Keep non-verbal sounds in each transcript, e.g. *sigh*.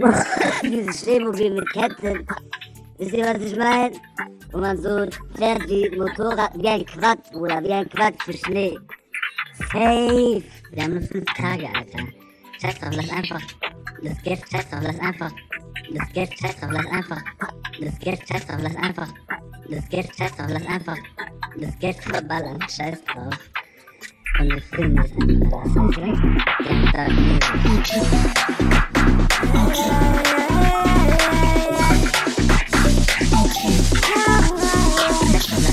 *laughs* Dieses Schneemobil mit Ketten. Wisst ihr, was ich meine? Wo man so fährt wie Motorrad, wie ein Quad, Bruder, wie ein Quad für Schnee. Safe. Wir haben nur fünf Tage, Alter. Scheiß drauf, lass einfach. Das Geld, scheiß drauf, lass einfach. Das Geld, scheiß drauf, lass einfach. Das Geld, scheiß drauf, lass einfach. Das Geld, scheiß drauf, lass einfach. Das Geld verballern, scheiß drauf. Und wir filmen das einfach. Das ist recht. Ja, da, Scheiß drauf, lass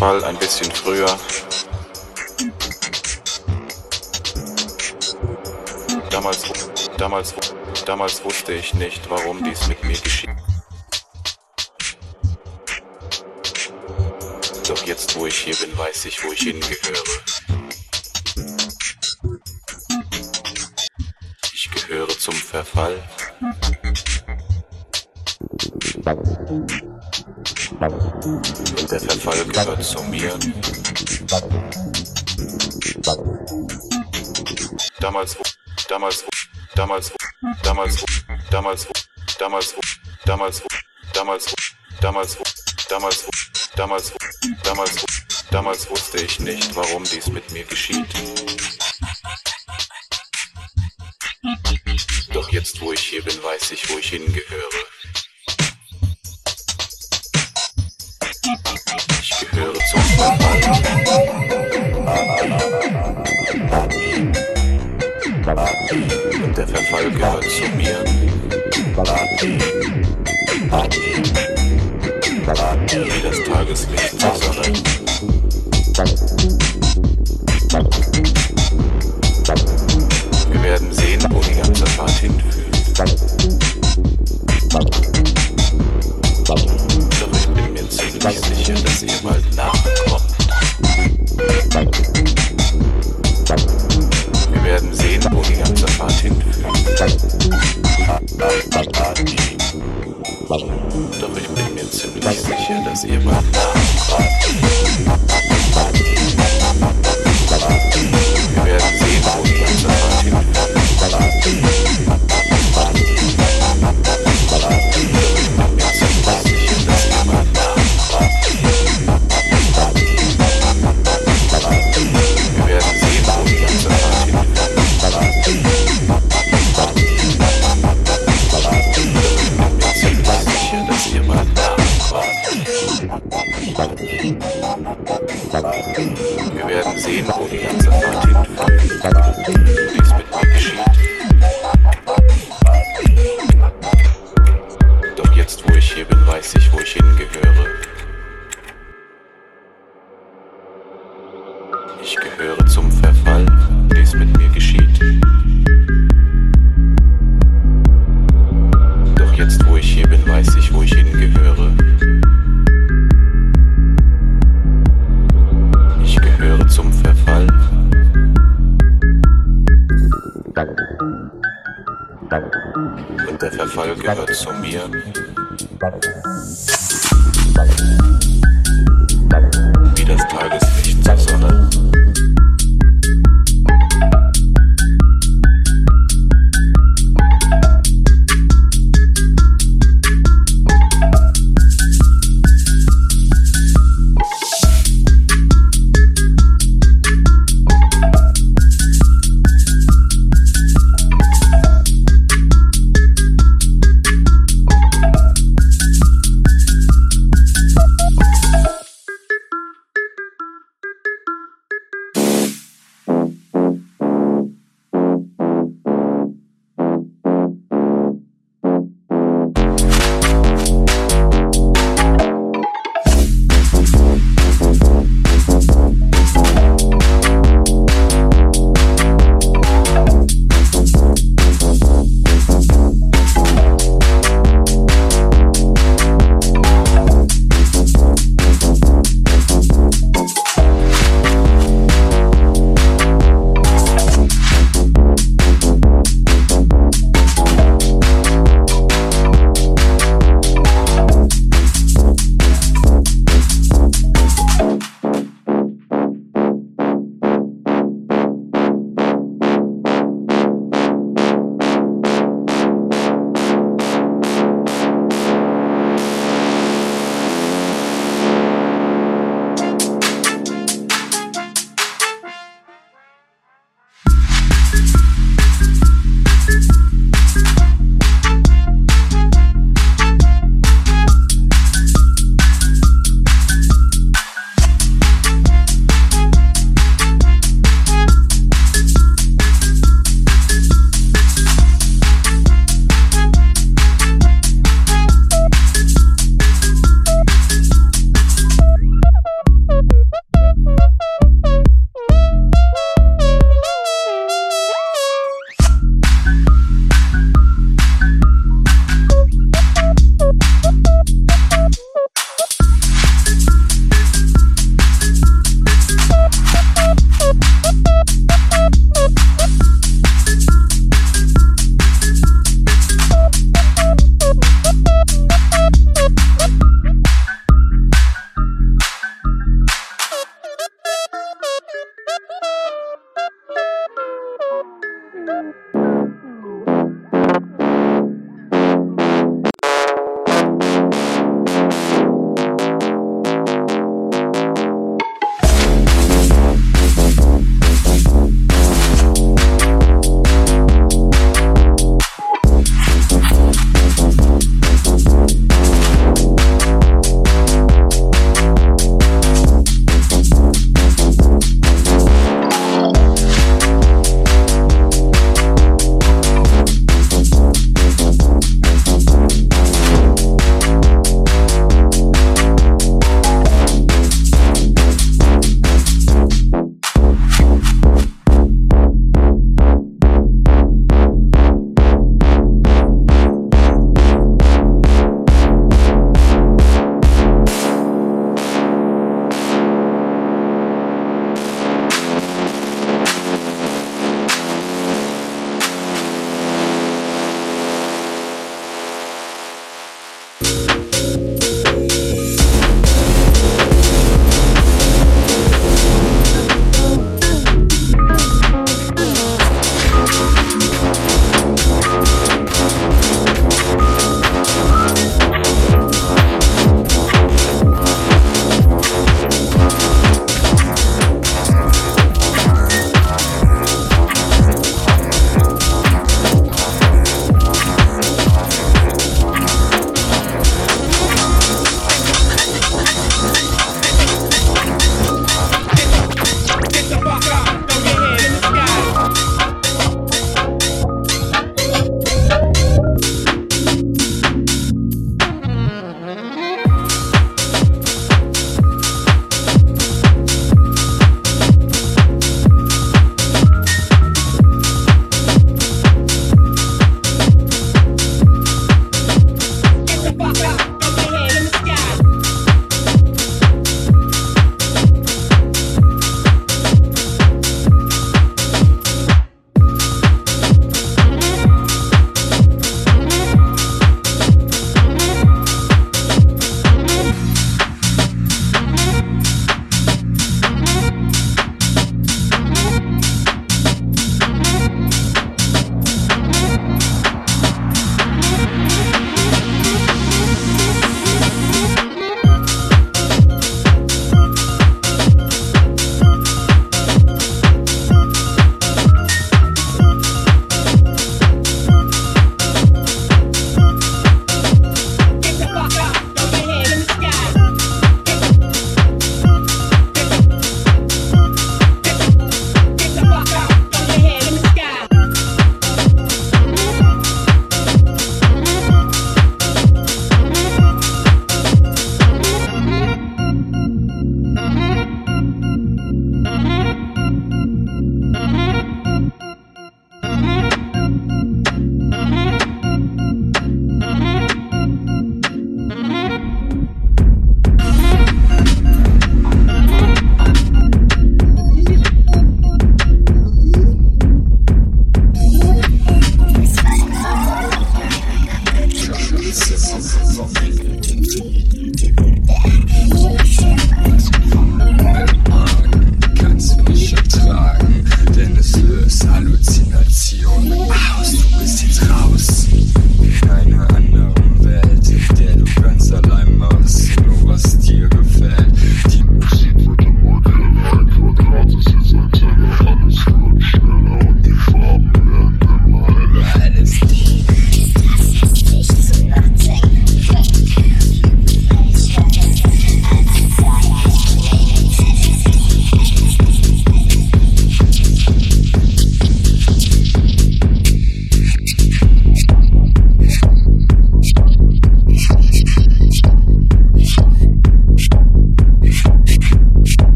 Verfall ein bisschen früher. Damals, damals, damals wusste ich nicht, warum dies mit mir geschieht. Doch jetzt, wo ich hier bin, weiß ich, wo ich hingehöre. Ich gehöre zum Verfall. Der Verfall gehört zu mir. Damals, damals, damals, damals, damals, damals, damals, damals, damals, damals, damals, damals, damals wusste ich nicht, warum dies mit mir geschieht. Doch jetzt, wo ich hier bin, weiß ich, wo ich hingehöre. Ich gehöre zum Verfall. Der Verfall gehört zu mir. Wie das Tageslicht zur Sonne. Wir werden sehen, wo die ganze Fahrt hinführt. Bin mir sicher, dass ihr bald nachkommt. Wir werden sehen, wo die ganze Fahrt hinführt. Doch ich bin mir ziemlich sicher, dass ihr bald nachkommt.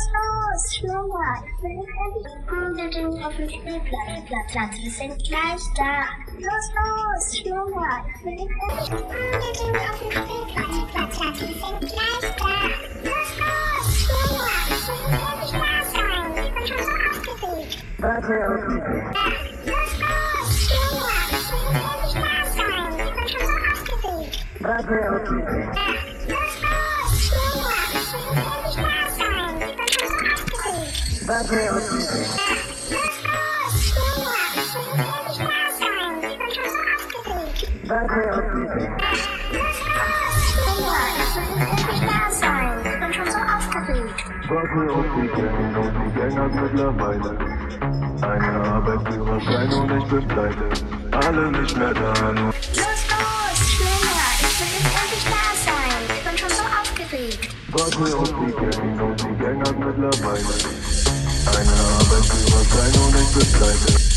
slow, slow aufgeregt. Warte auf die Gang und die Gang hat mittlerweile einen Arbeitsführerschein und ich bin